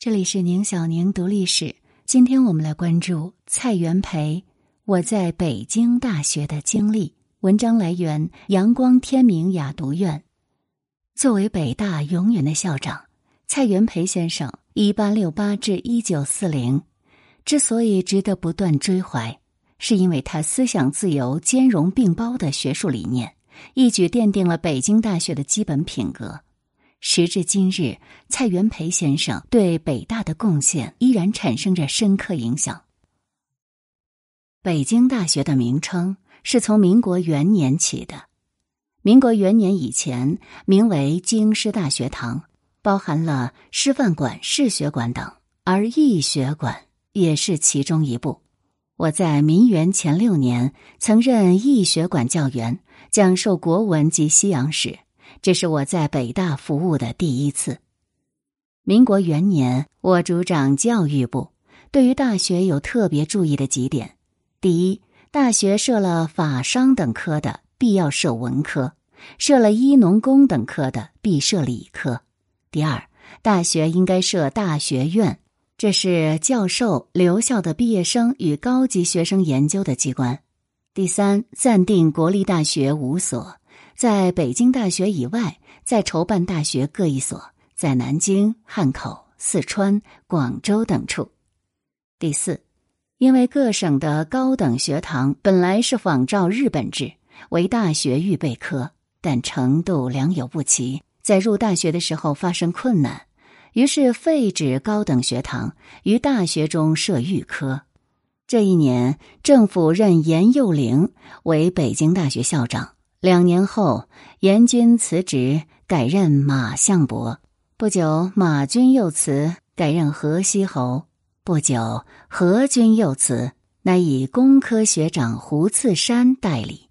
这里是宁小宁读历史。今天我们来关注蔡元培我在北京大学的经历。文章来源：阳光天明雅读院。作为北大永远的校长，蔡元培先生（一八六八至一九四零）之所以值得不断追怀，是因为他思想自由、兼容并包的学术理念，一举奠定了北京大学的基本品格。时至今日，蔡元培先生对北大的贡献依然产生着深刻影响。北京大学的名称是从民国元年起的。民国元年以前，名为京师大学堂，包含了师范馆、士学馆等，而义学馆也是其中一部。我在民元前六年曾任义学馆教员，讲授国文及西洋史。这是我在北大服务的第一次。民国元年，我主掌教育部，对于大学有特别注意的几点：第一，大学设了法商等科的，必要设文科；设了医农工等科的，必设理科。第二，大学应该设大学院，这是教授留校的毕业生与高级学生研究的机关。第三，暂定国立大学五所。在北京大学以外，再筹办大学各一所，在南京、汉口、四川、广州等处。第四，因为各省的高等学堂本来是仿照日本制为大学预备科，但程度良莠不齐，在入大学的时候发生困难，于是废止高等学堂，于大学中设预科。这一年，政府任严幼龄为北京大学校长。两年后，严军辞职，改任马相伯。不久，马军又辞，改任河西侯。不久，何军又辞，乃以工科学长胡次山代理。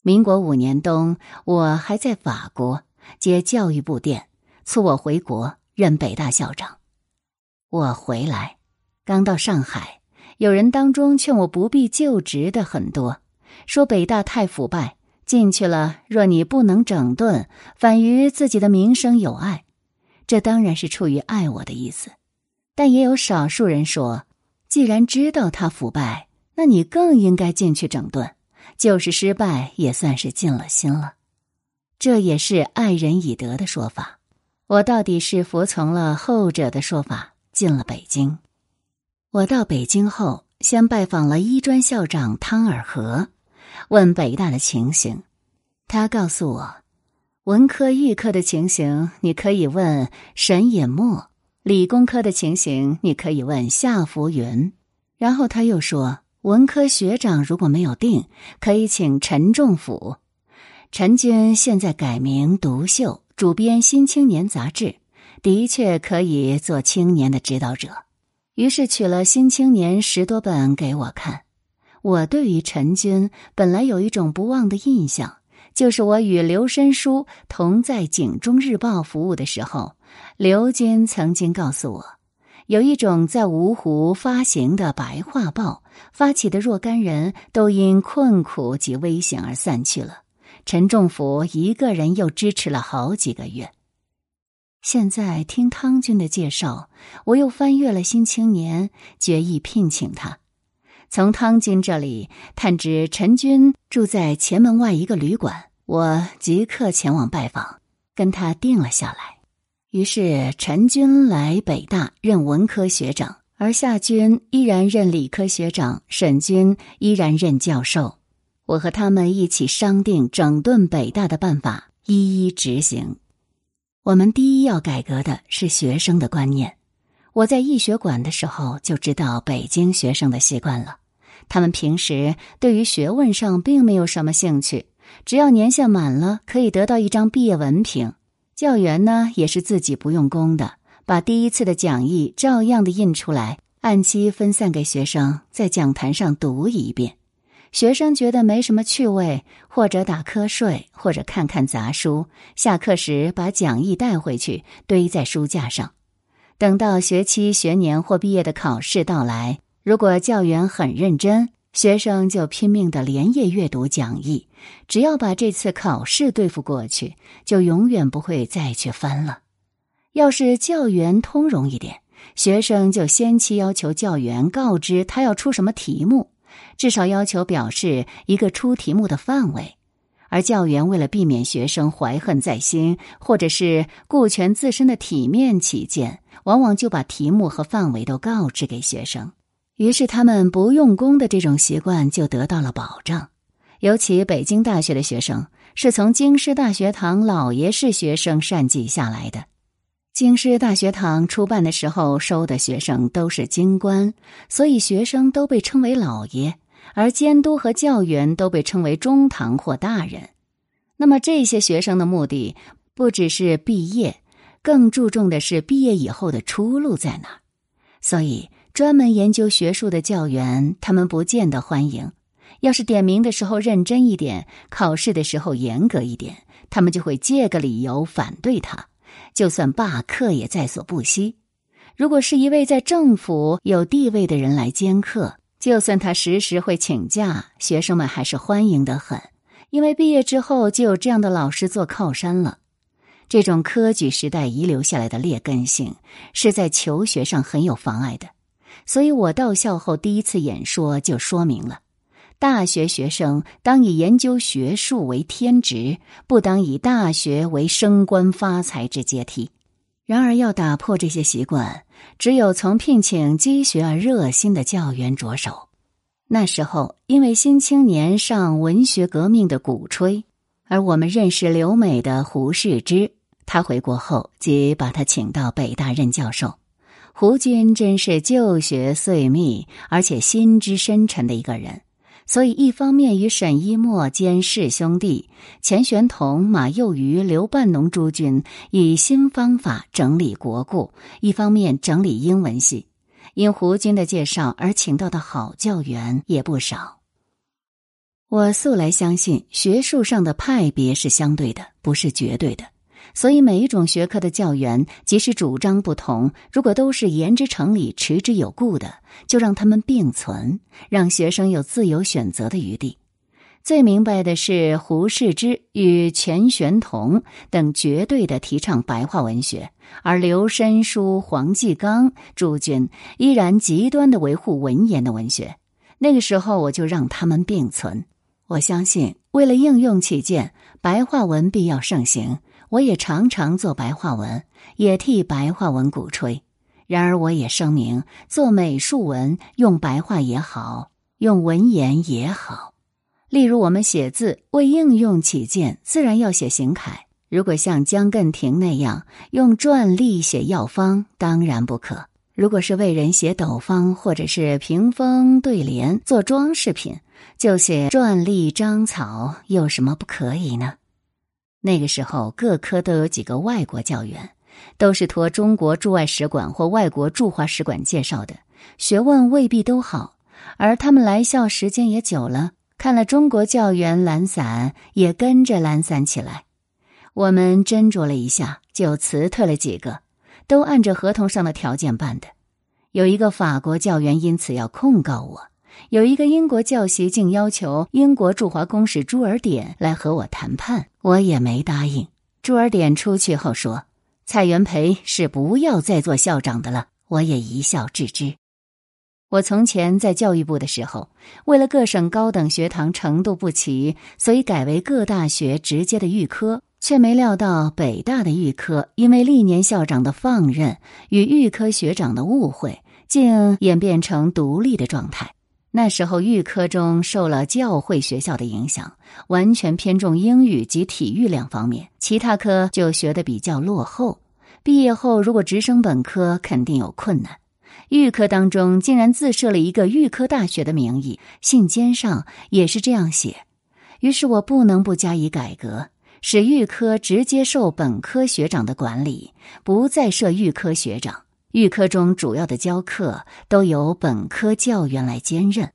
民国五年冬，我还在法国接教育部电，促我回国任北大校长。我回来，刚到上海，有人当中劝我不必就职的很多，说北大太腐败。进去了，若你不能整顿，反于自己的名声有碍。这当然是出于爱我的意思，但也有少数人说，既然知道他腐败，那你更应该进去整顿，就是失败也算是尽了心了。这也是爱人以德的说法。我到底是服从了后者的说法，进了北京。我到北京后，先拜访了医专校长汤尔和。问北大的情形，他告诉我，文科预科的情形你可以问沈尹默，理工科的情形你可以问夏福云。然后他又说，文科学长如果没有定，可以请陈仲甫。陈军现在改名独秀，主编《新青年》杂志，的确可以做青年的指导者。于是取了《新青年》十多本给我看。我对于陈军本来有一种不忘的印象，就是我与刘申书同在《警中日报》服务的时候，刘军曾经告诉我，有一种在芜湖发行的白话报发起的若干人都因困苦及危险而散去了，陈仲甫一个人又支持了好几个月。现在听汤军的介绍，我又翻阅了《新青年》，决意聘请他。从汤军这里探知陈军住在前门外一个旅馆，我即刻前往拜访，跟他定了下来。于是陈军来北大任文科学长，而夏军依然任理科学长，沈军依然任教授。我和他们一起商定整顿北大的办法，一一执行。我们第一要改革的是学生的观念。我在易学馆的时候就知道北京学生的习惯了。他们平时对于学问上并没有什么兴趣，只要年限满了，可以得到一张毕业文凭。教员呢，也是自己不用功的，把第一次的讲义照样的印出来，按期分散给学生，在讲坛上读一遍。学生觉得没什么趣味，或者打瞌睡，或者看看杂书。下课时把讲义带回去，堆在书架上。等到学期、学年或毕业的考试到来。如果教员很认真，学生就拼命的连夜阅读讲义。只要把这次考试对付过去，就永远不会再去翻了。要是教员通融一点，学生就先期要求教员告知他要出什么题目，至少要求表示一个出题目的范围。而教员为了避免学生怀恨在心，或者是顾全自身的体面起见，往往就把题目和范围都告知给学生。于是，他们不用功的这种习惯就得到了保障。尤其北京大学的学生是从京师大学堂老爷式学生善记下来的。京师大学堂初办的时候收的学生都是京官，所以学生都被称为老爷，而监督和教员都被称为中堂或大人。那么这些学生的目的不只是毕业，更注重的是毕业以后的出路在哪。所以，专门研究学术的教员，他们不见得欢迎。要是点名的时候认真一点，考试的时候严格一点，他们就会借个理由反对他，就算罢课也在所不惜。如果是一位在政府有地位的人来兼课，就算他时时会请假，学生们还是欢迎的很，因为毕业之后就有这样的老师做靠山了。这种科举时代遗留下来的劣根性，是在求学上很有妨碍的。所以我到校后第一次演说就说明了。大学学生当以研究学术为天职，不当以大学为升官发财之阶梯。然而，要打破这些习惯，只有从聘请积学而热心的教员着手。那时候，因为《新青年》上文学革命的鼓吹，而我们认识留美的胡适之，他回国后即把他请到北大任教授。胡军真是旧学遂密，而且心之深沉的一个人。所以，一方面与沈一墨兼是兄弟钱玄同、马幼瑜、刘半农诸君以新方法整理国故；一方面整理英文系。因胡军的介绍而请到的好教员也不少。我素来相信，学术上的派别是相对的，不是绝对的。所以，每一种学科的教员，即使主张不同，如果都是言之成理、持之有故的，就让他们并存，让学生有自由选择的余地。最明白的是胡适之与钱玄同等绝对的提倡白话文学，而刘申书、黄继刚诸君依然极端的维护文言的文学。那个时候，我就让他们并存。我相信，为了应用起见，白话文必要盛行。我也常常做白话文，也替白话文鼓吹。然而，我也声明，做美术文用白话也好，用文言也好。例如，我们写字为应用起见，自然要写行楷。如果像江艮亭那样用篆隶写药方，当然不可。如果是为人写斗方，或者是屏风对联做装饰品，就写篆隶章草，有什么不可以呢？那个时候，各科都有几个外国教员，都是托中国驻外使馆或外国驻华使馆介绍的，学问未必都好。而他们来校时间也久了，看了中国教员懒散，也跟着懒散起来。我们斟酌了一下，就辞退了几个，都按着合同上的条件办的。有一个法国教员因此要控告我。有一个英国教习竟要求英国驻华公使朱尔典来和我谈判，我也没答应。朱尔典出去后说：“蔡元培是不要再做校长的了。”我也一笑置之。我从前在教育部的时候，为了各省高等学堂程度不齐，所以改为各大学直接的预科，却没料到北大的预科因为历年校长的放任与预科学长的误会，竟演变成独立的状态。那时候，预科中受了教会学校的影响，完全偏重英语及体育两方面，其他科就学的比较落后。毕业后，如果直升本科，肯定有困难。预科当中竟然自设了一个预科大学的名义，信笺上也是这样写。于是我不能不加以改革，使预科直接受本科学长的管理，不再设预科学长。预科中主要的教课都由本科教员来兼任，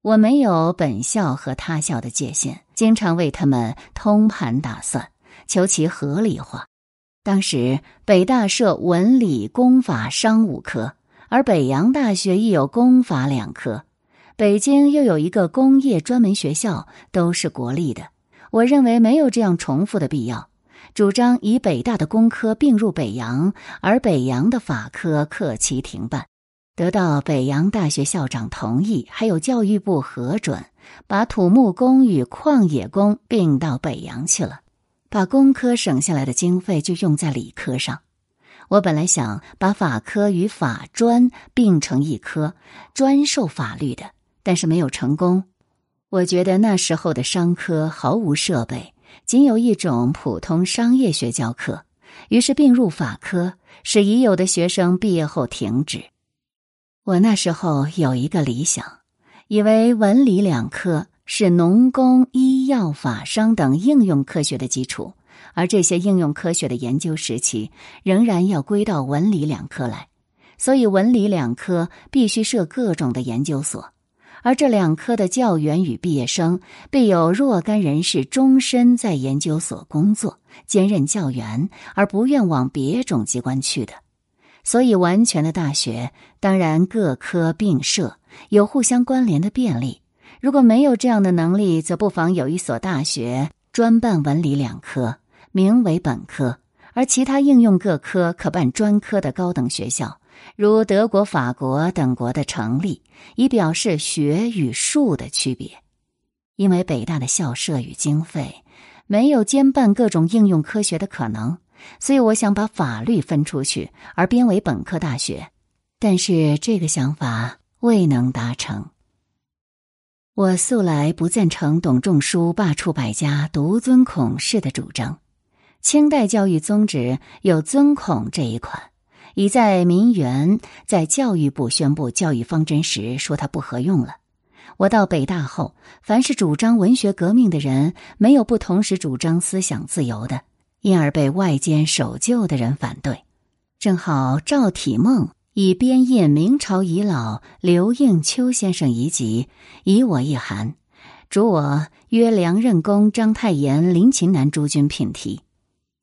我没有本校和他校的界限，经常为他们通盘打算，求其合理化。当时北大设文理工法商五科，而北洋大学亦有工法两科，北京又有一个工业专门学校，都是国立的。我认为没有这样重复的必要。主张以北大的工科并入北洋，而北洋的法科克期停办。得到北洋大学校长同意，还有教育部核准，把土木工与矿业工并到北洋去了，把工科省下来的经费就用在理科上。我本来想把法科与法专并成一科，专授法律的，但是没有成功。我觉得那时候的商科毫无设备，仅有一种普通商业学教课，于是并入法科，使已有的学生毕业后停止。我那时候有一个理想，以为文理两科是农工、医药、法商等应用科学的基础，而这些应用科学的研究时期仍然要归到文理两科来，所以文理两科必须设各种的研究所。而这两科的教员与毕业生，必有若干人士终身在研究所工作，兼任教员，而不愿往别种机关去的。所以，完全的大学当然各科并设，有互相关联的便利。如果没有这样的能力，则不妨有一所大学专办文理两科，名为本科，而其他应用各科可办专科的高等学校。如德国、法国等国的成立，以表示学与术的区别。因为北大的校舍与经费没有兼办各种应用科学的可能，所以我想把法律分出去，而编为本科大学。但是这个想法未能达成。我素来不赞成董仲舒罢黜百家、独尊孔氏的主张。清代教育宗旨有尊孔这一款。已在民园在教育部宣布教育方针时说它不合用了。我到北大后，凡是主张文学革命的人，没有不同时主张思想自由的，因而被外间守旧的人反对。正好赵体梦以编印明朝遗老刘应秋先生遗集，以我一函，主我约梁任公、章太炎、林琴南诸君品题。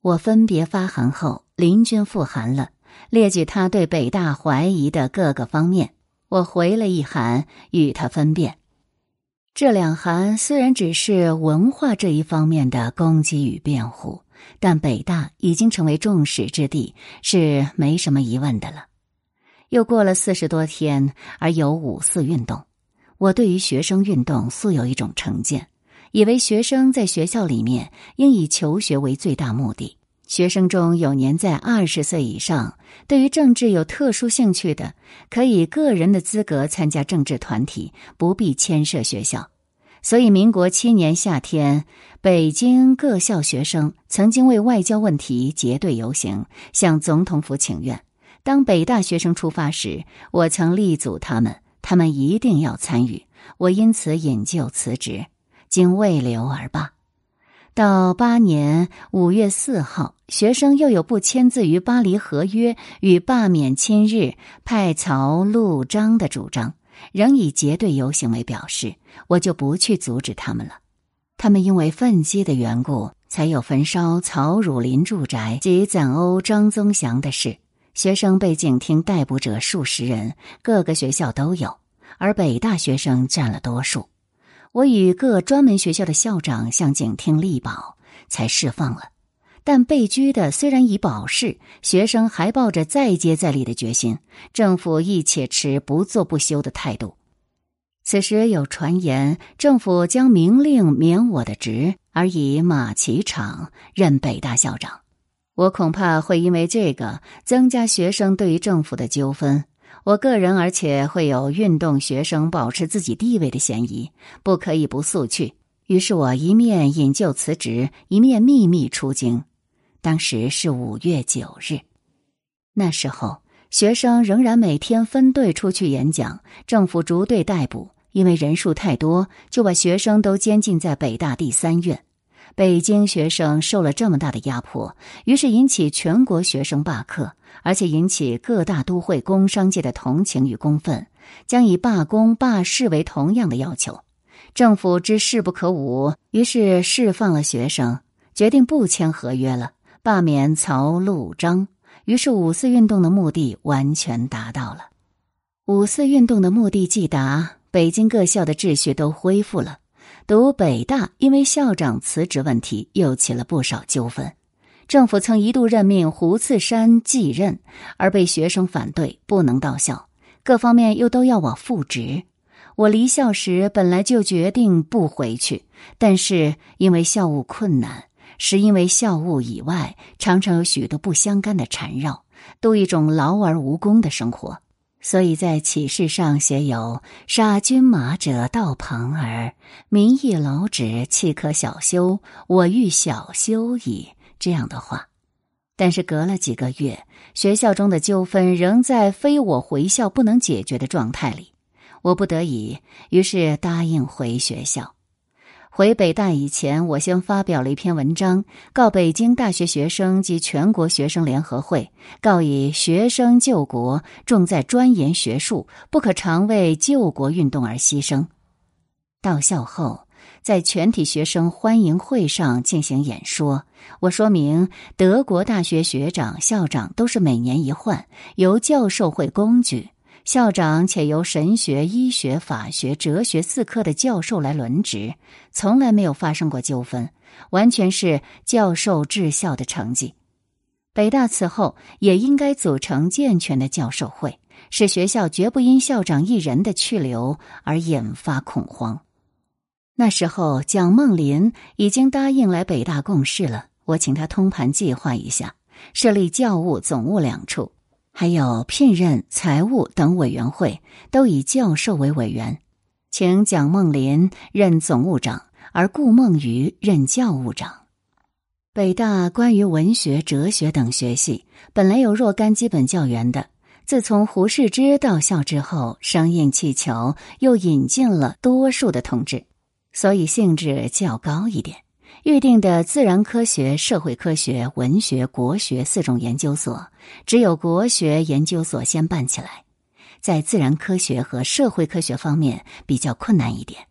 我分别发函后，林君复函了。列举他对北大怀疑的各个方面，我回了一函与他分辨。这两函虽然只是文化这一方面的攻击与辩护，但北大已经成为众矢之的，是没什么疑问的了。又过了四十多天，而有五四运动。我对于学生运动素有一种成见，以为学生在学校里面应以求学为最大目的。学生中有年在二十岁以上，对于政治有特殊兴趣的，可以个人的资格参加政治团体，不必牵涉学校。所以，民国七年夏天，北京各校学生曾经为外交问题结队游行，向总统府请愿。当北大学生出发时，我曾力阻他们，他们一定要参与，我因此引咎辞职，经未留而罢。到八年五月四号，学生又有不签字于巴黎合约与罢免亲日派曹陆章的主张，仍以结队游行为表示，我就不去阻止他们了。他们因为愤激的缘故，才有焚烧曹汝霖住宅及斩殴张宗祥的事。学生被警厅逮捕者数十人，各个学校都有，而北大学生占了多数。我与各专门学校的校长向警厅力保，才释放了。但被拘的虽然已保释，学生还抱着再接再厉的决心，政府亦且持不做不休的态度。此时有传言，政府将明令免我的职，而以马其场任北大校长。我恐怕会因为这个增加学生对于政府的纠纷。我个人，而且会有运动学生保持自己地位的嫌疑，不可以不速去。于是我一面引咎辞职，一面秘密出京。当时是五月九日，那时候学生仍然每天分队出去演讲，政府逐队逮捕，因为人数太多，就把学生都监禁在北大第三院。北京学生受了这么大的压迫，于是引起全国学生罢课。而且引起各大都会工商界的同情与公愤，将以罢工罢市为同样的要求。政府知势不可捂，于是释放了学生，决定不签合约了，罢免曹陆章。于是五四运动的目的完全达到了。五四运动的目的既达，北京各校的秩序都恢复了。读北大因为校长辞职问题又起了不少纠纷。政府曾一度任命胡次山继任，而被学生反对，不能到校。各方面又都要我复职。我离校时本来就决定不回去，但是因为校务困难，是因为校务以外常常有许多不相干的缠绕，度一种劳而无功的生活。所以在启事上写有“杀军马者道朋儿，民亦劳止，岂可小休？我欲小休矣。”这样的话。但是隔了几个月，学校中的纠纷仍在非我回校不能解决的状态里，我不得已，于是答应回学校。回北大以前，我先发表了一篇文章，告北京大学学生及全国学生联合会，告以学生救国重在钻研学术，不可常为救国运动而牺牲。到校后，在全体学生欢迎会上进行演说，我说明德国大学学长、校长都是每年一换，由教授会公举。校长且由神学、医学、法学、哲学四科的教授来轮值，从来没有发生过纠纷，完全是教授治校的成绩。北大此后也应该组成健全的教授会，使学校绝不因校长一人的去留而引发恐慌。那时候，蒋梦麟已经答应来北大共事了，我请他通盘计划一下，设立教务、总务两处。还有聘任财务等委员会都以教授为委员，请蒋梦麟任总务长，而顾梦渔任教务长。北大关于文学、哲学等学系本来有若干基本教员的，自从胡适之到校之后，生硬气球又引进了多数的同志，所以性质较高一点。预定的自然科学、社会科学、文学、国学四种研究所，只有国学研究所先办起来。在自然科学和社会科学方面比较困难一点。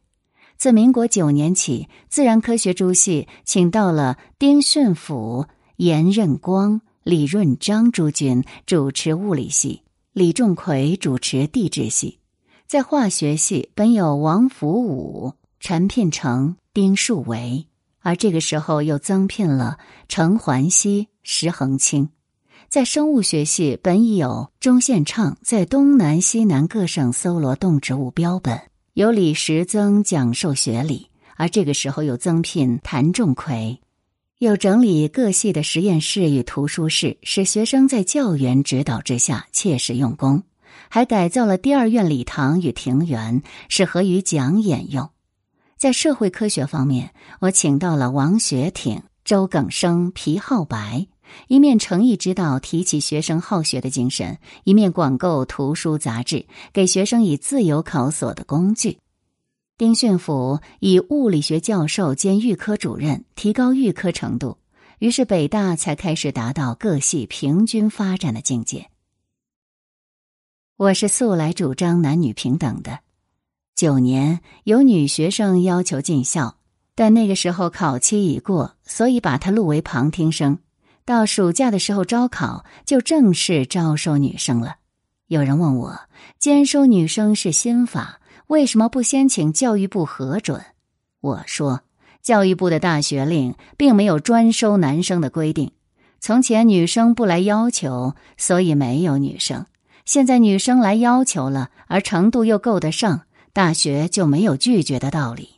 自民国九年起，自然科学诸系请到了丁训甫、严任光、李润章诸君主持物理系，李仲奎主持地质系。在化学系本有王福武、陈聘成、丁树维。而这个时候又增聘了程环熙、石恒清，在生物学系本已有钟宪畅在东南西南各省搜罗动植物标本，由李时增讲授学理。而这个时候又增聘谭仲奎，又整理各系的实验室与图书室，使学生在教员指导之下切实用功，还改造了第二院礼堂与庭园，适合于讲演用。在社会科学方面，我请到了王学挺、周耿生、皮浩白，一面诚意指导提起学生好学的精神，一面广购图书杂志，给学生以自由考索的工具。丁训甫以物理学教授兼预科主任，提高预科程度，于是北大才开始达到各系平均发展的境界。我是素来主张男女平等的。九年有女学生要求进校，但那个时候考期已过，所以把她录为旁听生。到暑假的时候招考，就正式招收女生了。有人问我，兼收女生是新法，为什么不先请教育部核准？我说，教育部的大学令并没有专收男生的规定。从前女生不来要求，所以没有女生。现在女生来要求了，而程度又够得上。大学就没有拒绝的道理，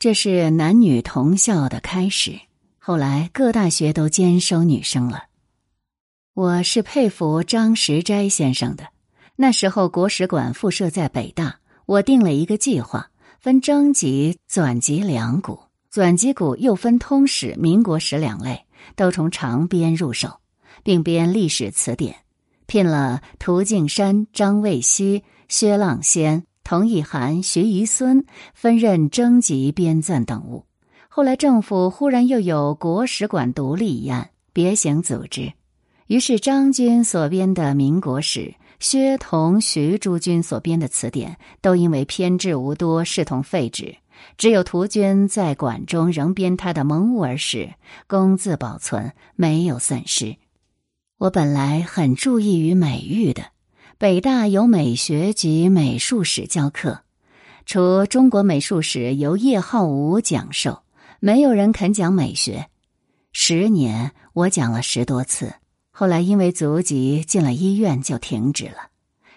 这是男女同校的开始。后来各大学都兼收女生了。我是佩服张石斋先生的。那时候国史馆附设在北大，我定了一个计划，分征集、纂辑两股。纂辑股又分通史、民国史两类，都从长编入手，并编历史词典，聘了涂敬山、张卫西、薛浪先。滕以涵、徐宜孙分任征集、编纂等务。后来政府忽然又有国史馆独立一案，别行组织。于是张军所编的民国史，薛同、徐诸君所编的词典，都因为偏制无多，视同废纸。只有涂君在馆中仍编他的蒙兀儿史，公自保存，没有损失。我本来很注意于美育的。北大有美学及美术史教课，除中国美术史由叶浩武讲授，没有人肯讲美学。十年，我讲了十多次，后来因为足疾进了医院就停止了。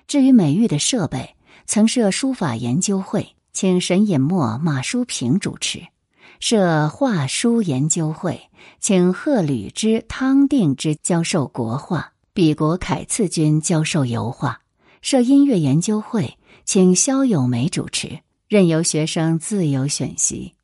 至于美育的设备，曾设书法研究会，请沈尹默、马叔平主持；设画书研究会，请贺履之、汤定之教授国画，比国凯次君教授油画；设音乐研究会，请萧友梅主持，任由学生自由选习。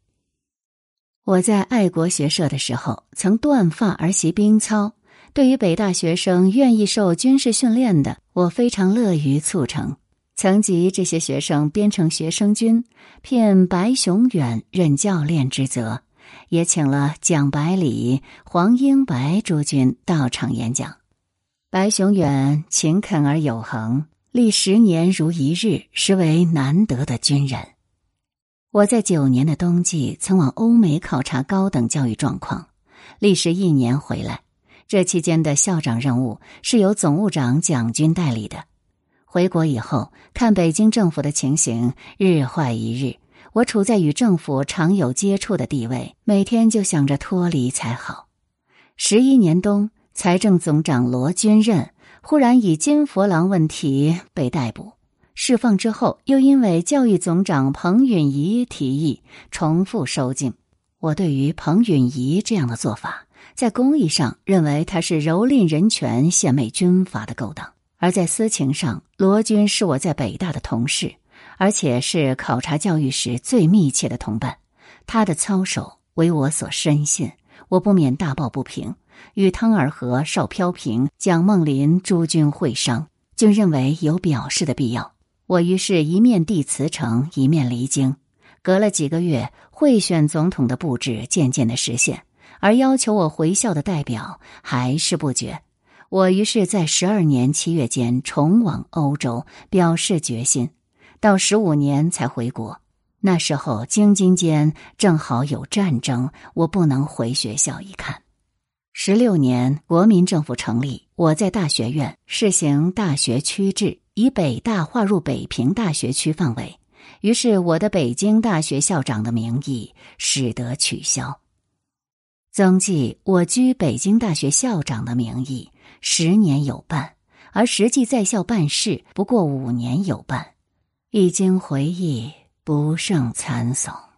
我在爱国学社的时候，曾断发而习兵操。对于北大学生愿意受军事训练的，我非常乐于促成。曾集这些学生编成学生军，聘白熊远任教练之责，也请了蒋百里、黄英白诸军到场演讲。白熊远勤恳而有恒，历十年如一日，实为难得的军人。我在九年的冬季曾往欧美考察高等教育状况，历时一年回来。这期间的校长任务是由总务长蒋军代理的。回国以后，看北京政府的情形日坏一日，我处在与政府常有接触的地位，每天就想着脱离才好。十一年冬，财政总长罗军任忽然以金佛郎问题被逮捕，释放之后，又因为教育总长彭允仪提议重复收进。我对于彭允仪这样的做法。在公益上，认为他是蹂躏人权、献媚军阀的勾当；而在私情上，罗军是我在北大的同事，而且是考察教育时最密切的同伴。他的操守为我所深信，我不免大抱不平，与汤尔和、邵飘萍、蒋梦麟诸君会商，均认为有表示的必要。我于是一面递辞呈，一面离京。隔了几个月，贿选总统的布置渐渐的实现。而要求我回校的代表还是不绝，我于是，在十二年七月间重往欧洲，表示决心，到十五年才回国。那时候京津间正好有战争，我不能回学校一看。十六年，国民政府成立，我在大学院试行大学区制，以北大划入北平大学区范围，于是我的北京大学校长的名义使得取消。曾记我居北京大学校长的名义十年有半，而实际在校办事不过五年有半，一经回忆，不胜惨悚。